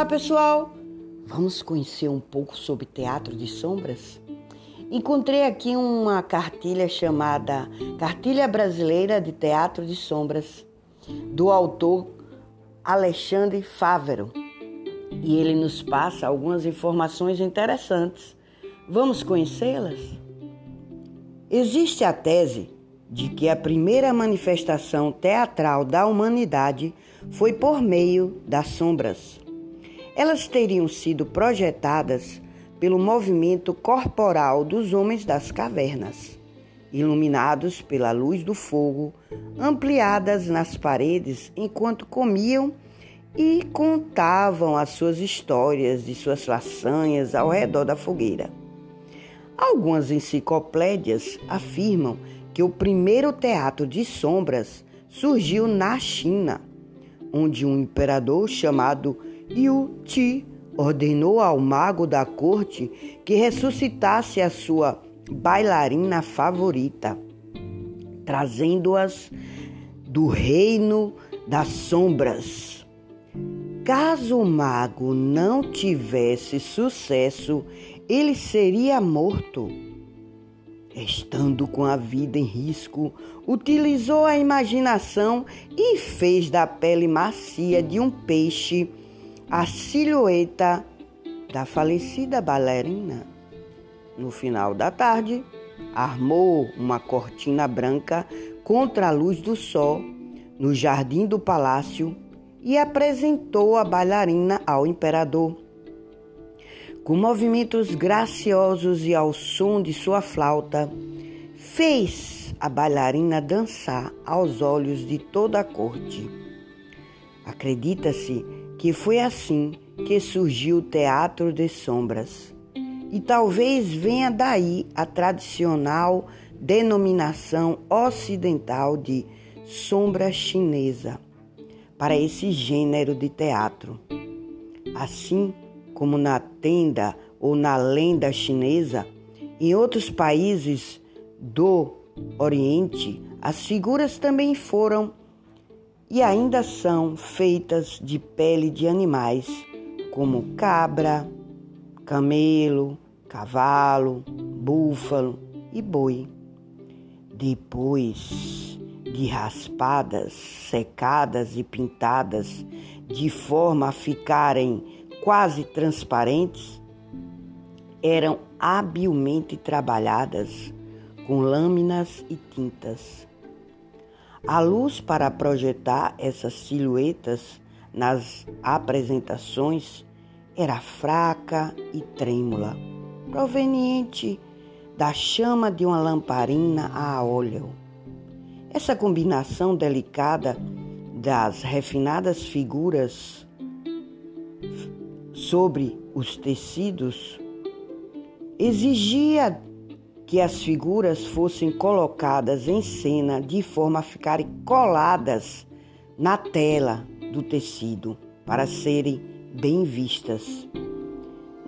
Olá, pessoal! Vamos conhecer um pouco sobre teatro de sombras? Encontrei aqui uma cartilha chamada Cartilha Brasileira de Teatro de Sombras, do autor Alexandre Fávero. E ele nos passa algumas informações interessantes. Vamos conhecê-las? Existe a tese de que a primeira manifestação teatral da humanidade foi por meio das sombras. Elas teriam sido projetadas pelo movimento corporal dos homens das cavernas, iluminados pela luz do fogo, ampliadas nas paredes enquanto comiam e contavam as suas histórias de suas façanhas ao redor da fogueira. Algumas enciclopédias afirmam que o primeiro teatro de sombras surgiu na China, onde um imperador chamado Yu Ti ordenou ao mago da corte que ressuscitasse a sua bailarina favorita, trazendo-as do reino das sombras. Caso o mago não tivesse sucesso, ele seria morto. Estando com a vida em risco, utilizou a imaginação e fez da pele macia de um peixe a silhueta da falecida bailarina. No final da tarde, armou uma cortina branca contra a luz do sol no jardim do palácio e apresentou a bailarina ao imperador. Com movimentos graciosos e ao som de sua flauta, fez a bailarina dançar aos olhos de toda a corte. Acredita-se que foi assim que surgiu o teatro de sombras. E talvez venha daí a tradicional denominação ocidental de sombra chinesa para esse gênero de teatro. Assim, como na tenda ou na lenda chinesa, em outros países do Oriente, as figuras também foram e ainda são feitas de pele de animais, como cabra, camelo, cavalo, búfalo e boi. Depois de raspadas, secadas e pintadas de forma a ficarem quase transparentes, eram habilmente trabalhadas com lâminas e tintas. A luz para projetar essas silhuetas nas apresentações era fraca e trêmula, proveniente da chama de uma lamparina a óleo. Essa combinação delicada das refinadas figuras sobre os tecidos exigia que as figuras fossem colocadas em cena de forma a ficarem coladas na tela do tecido para serem bem vistas.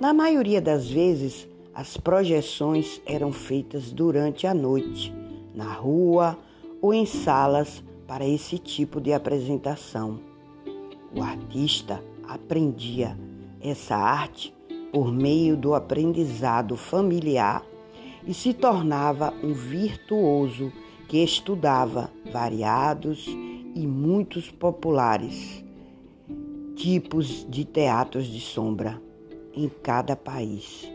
Na maioria das vezes, as projeções eram feitas durante a noite, na rua ou em salas para esse tipo de apresentação. O artista aprendia essa arte por meio do aprendizado familiar e se tornava um virtuoso que estudava variados e muitos populares tipos de teatros de sombra em cada país,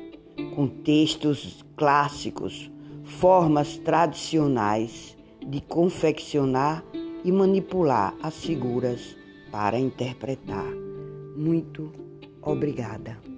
com textos clássicos, formas tradicionais de confeccionar e manipular as figuras para interpretar. Muito Obrigada.